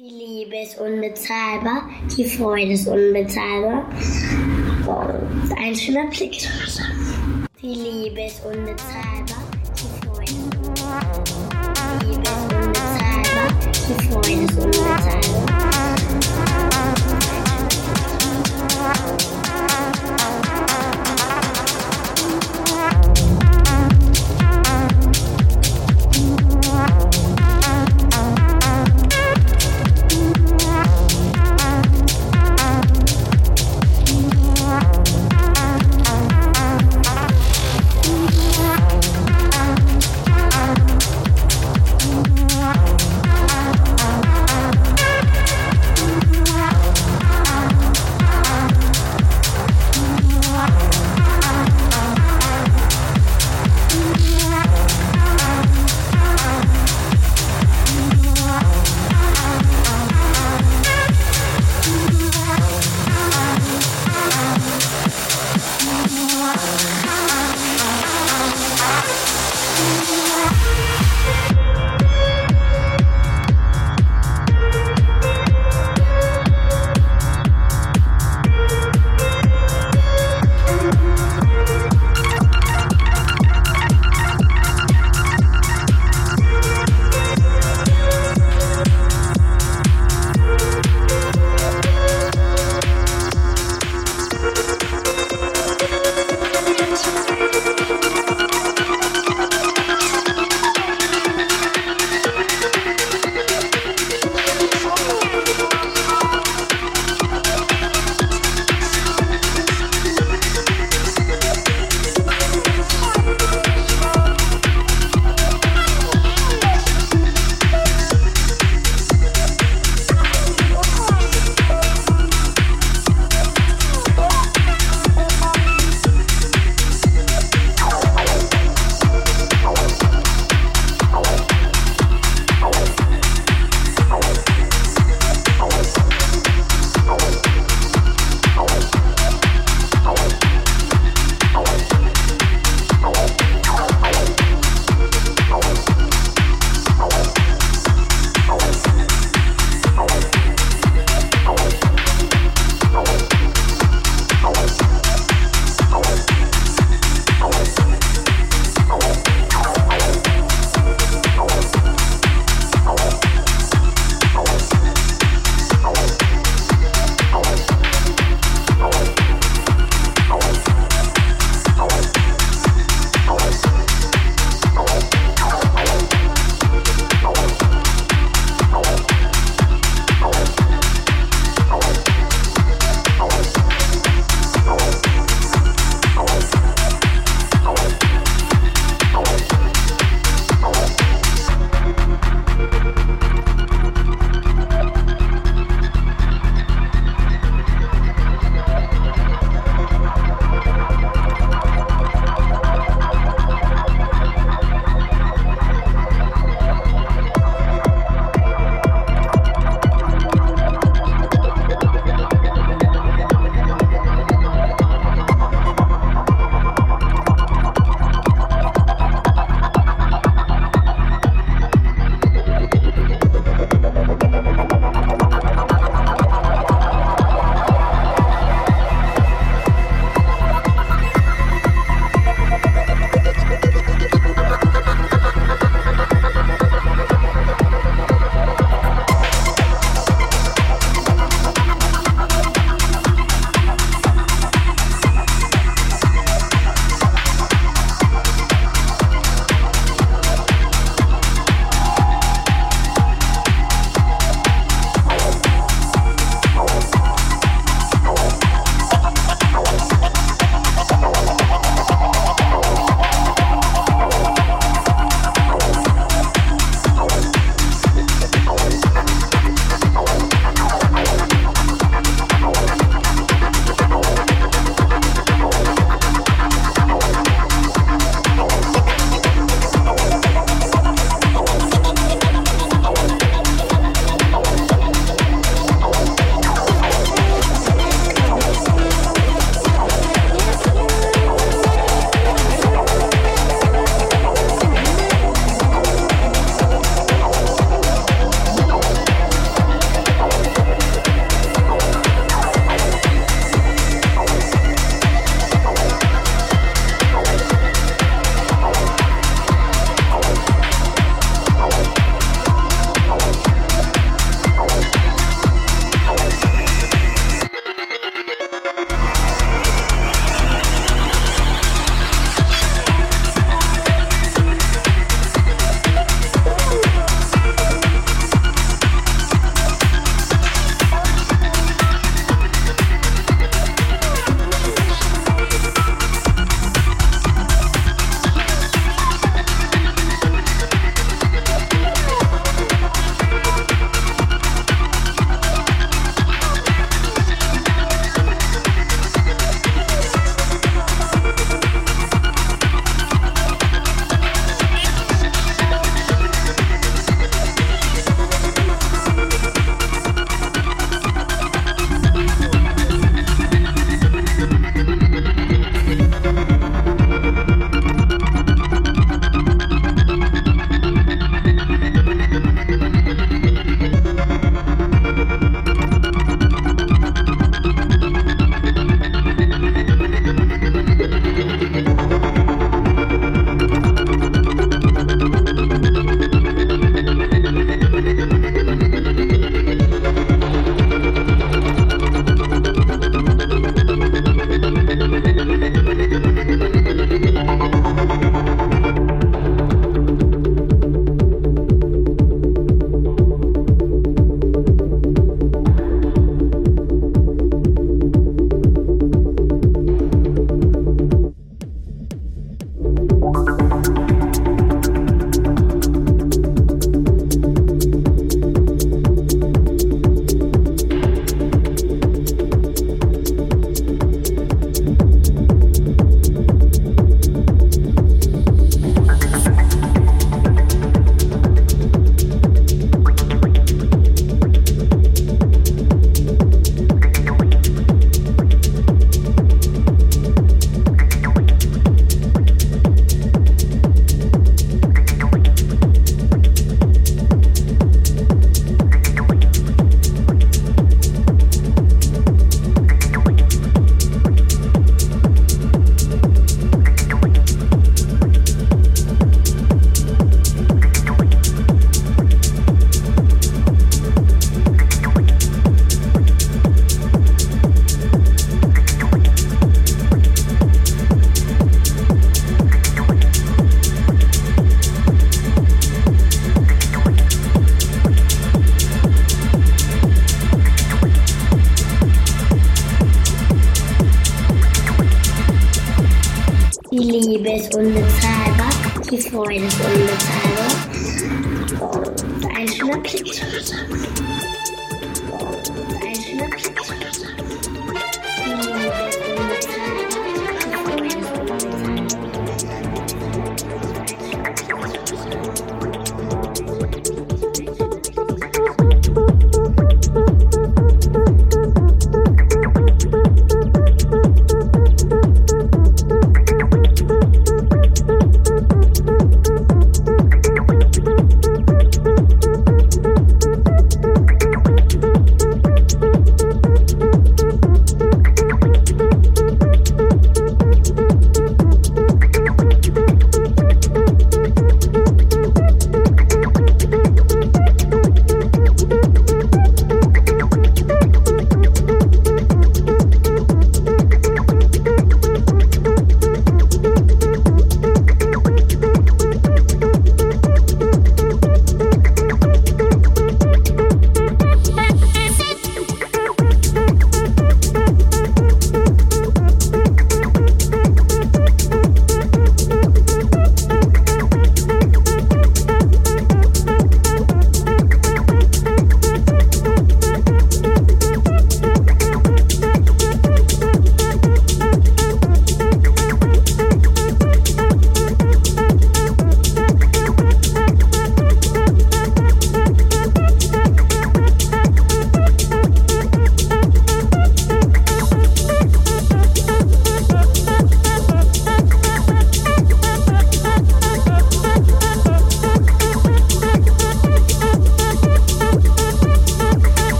Die Liebe ist unbezahlbar, die Freude ist unbezahlbar. Und ein schöner Blick. Die Liebe ist unbezahlbar, die Freude ist unbezahlbar. Die Liebe ist unbezahlbar, die Freude ist unbezahlbar.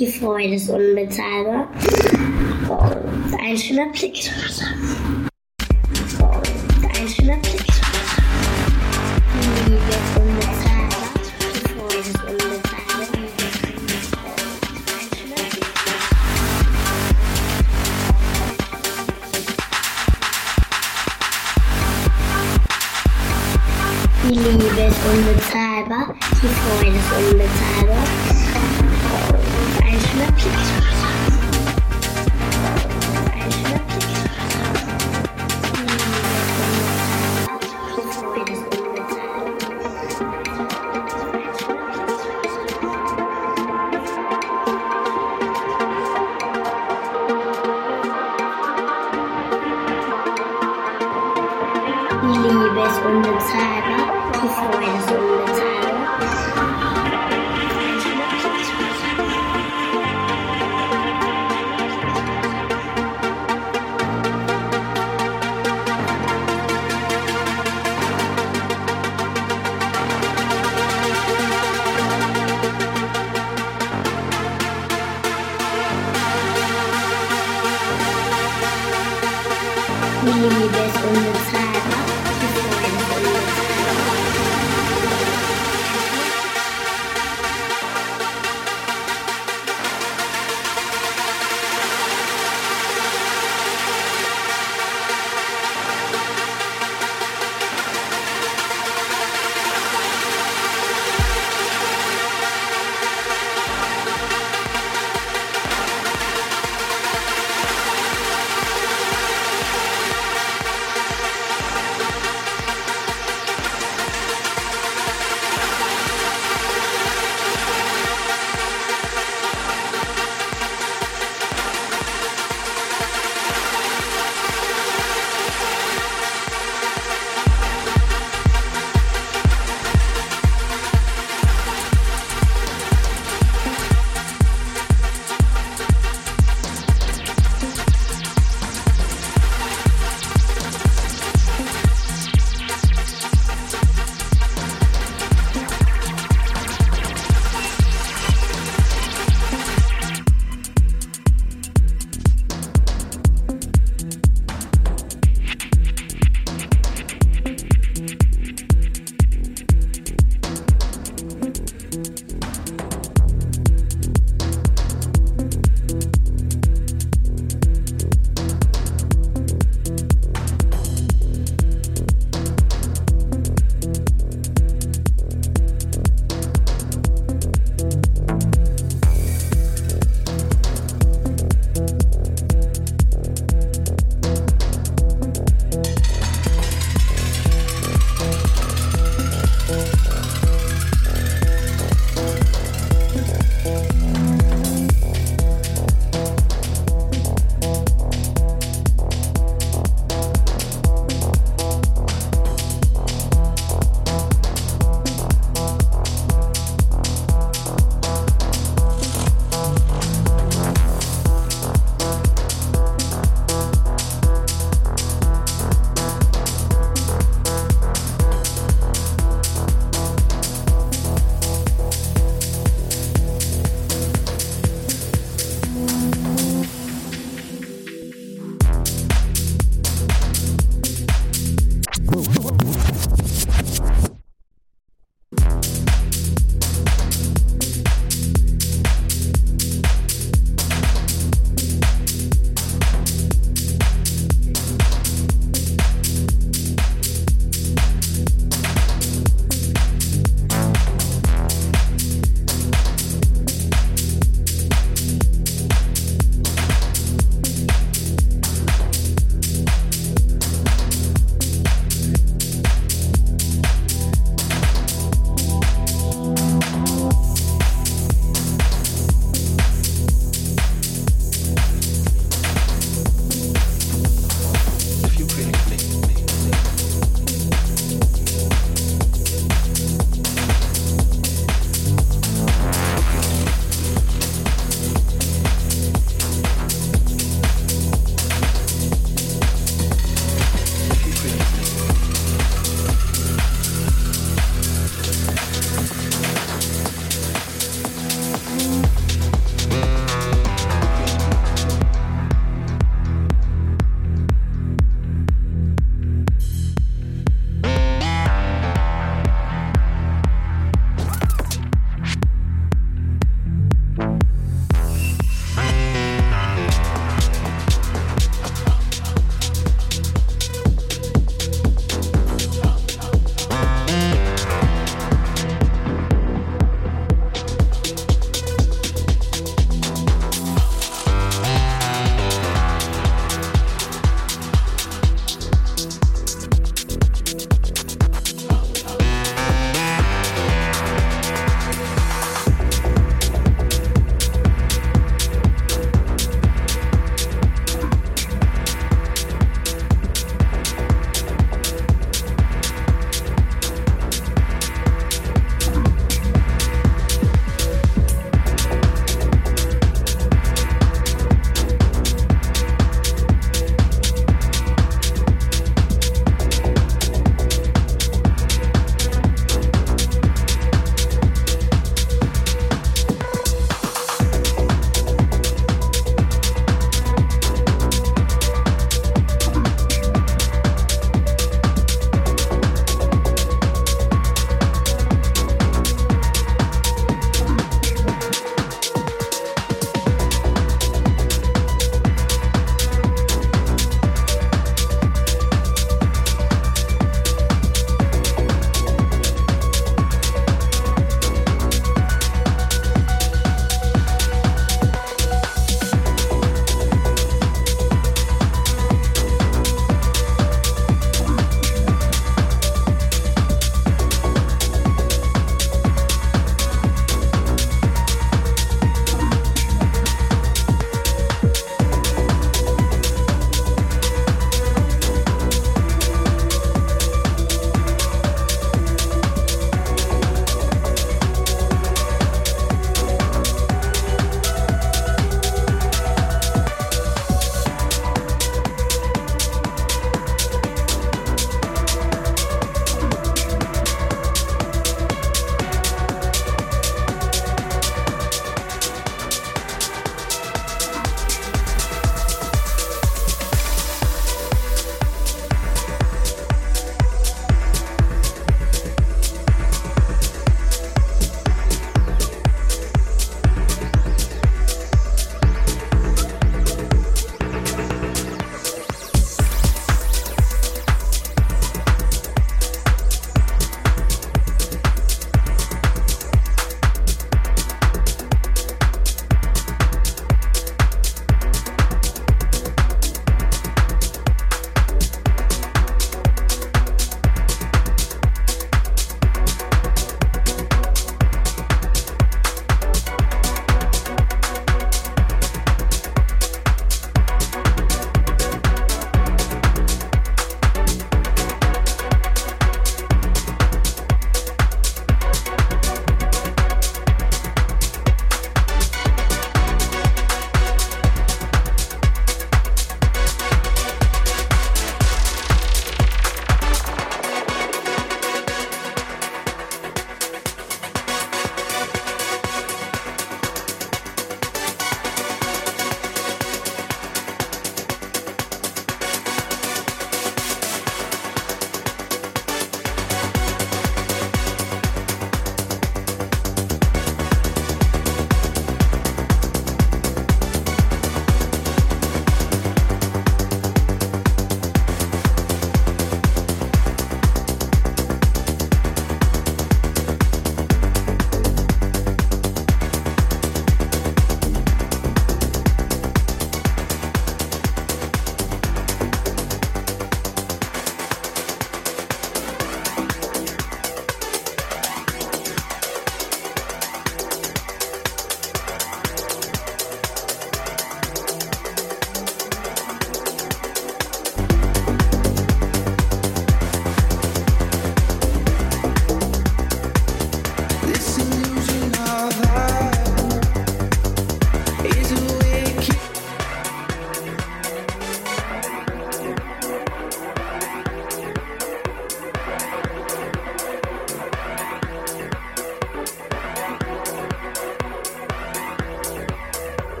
Die Freude ist unbezahlbar. Und ein schöner Blick.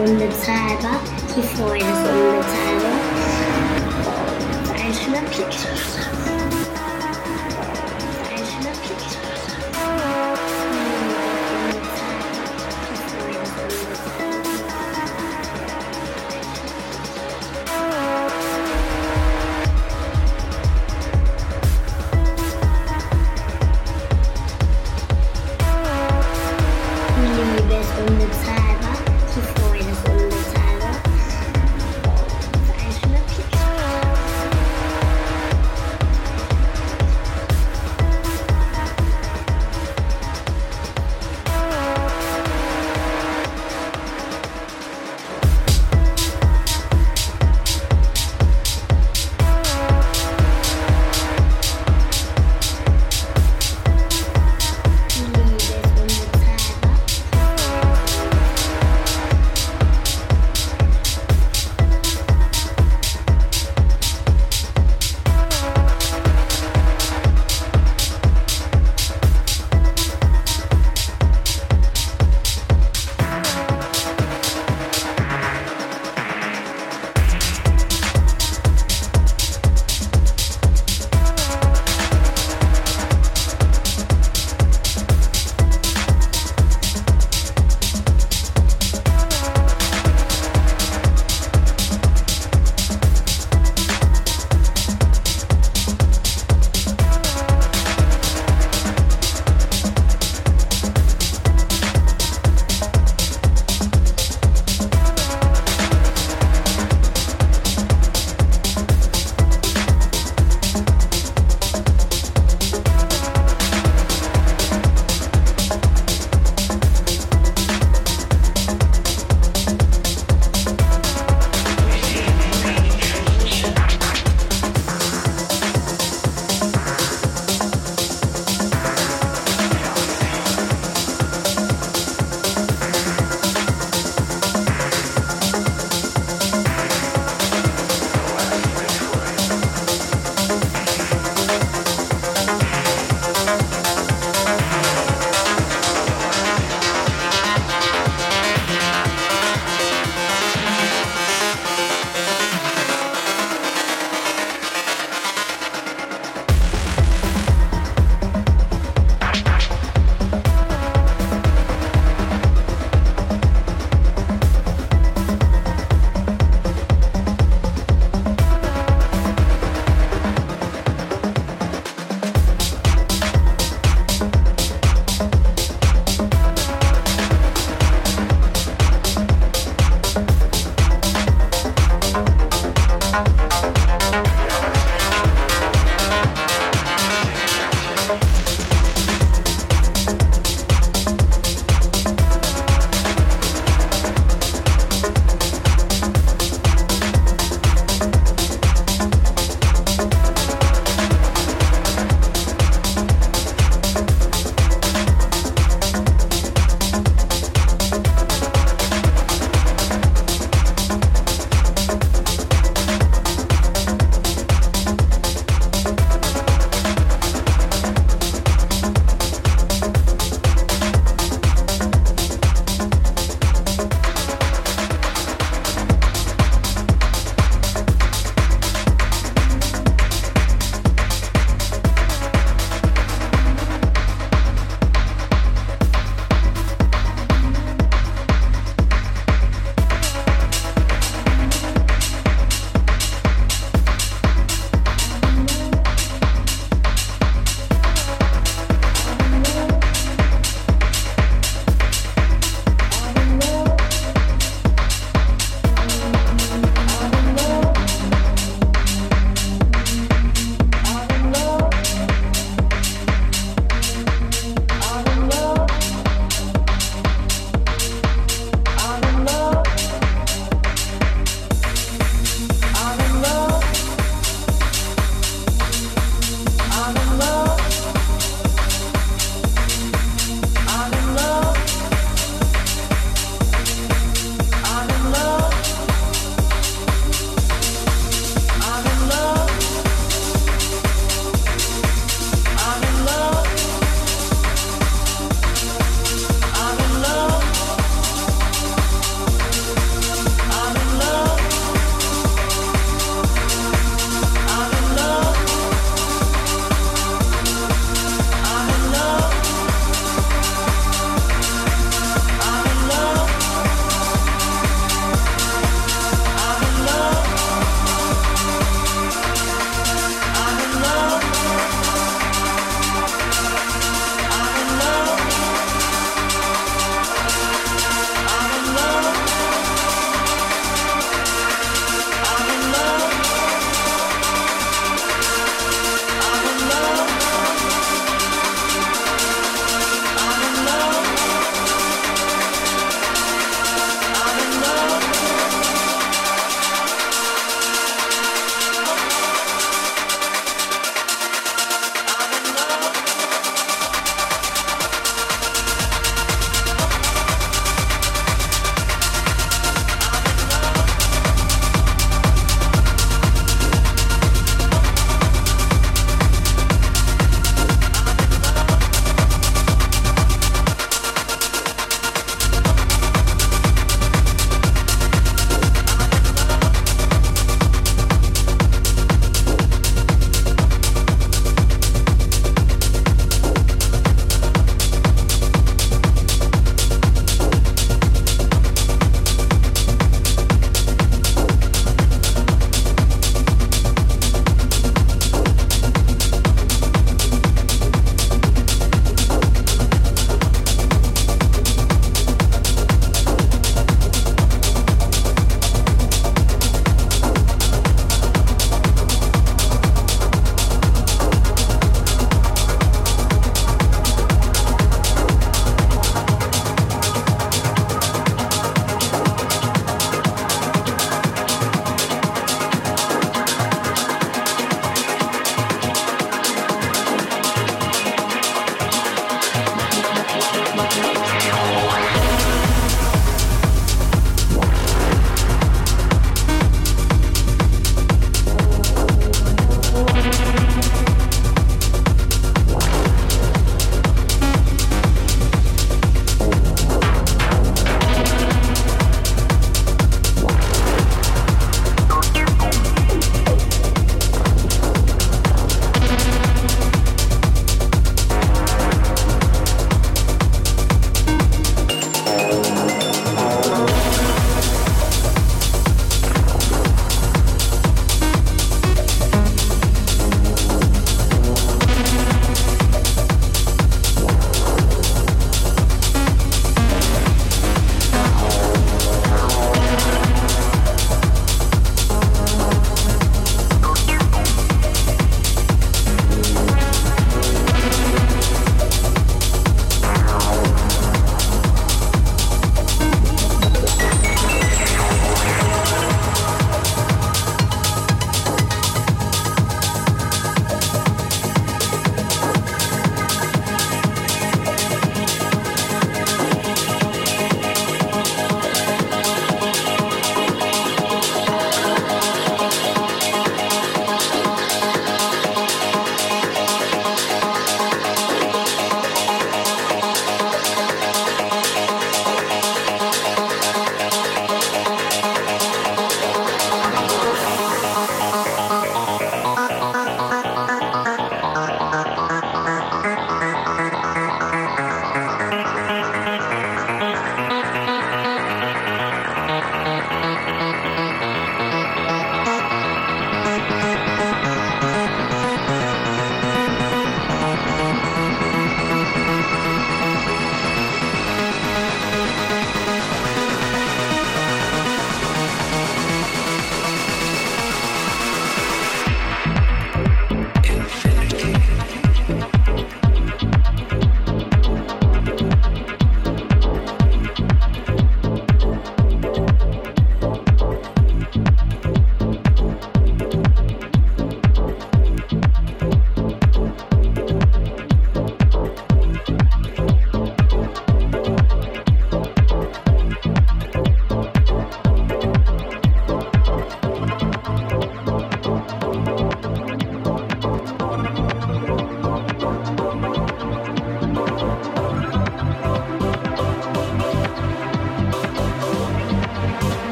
Liebe ist unbezahlbar, die Freude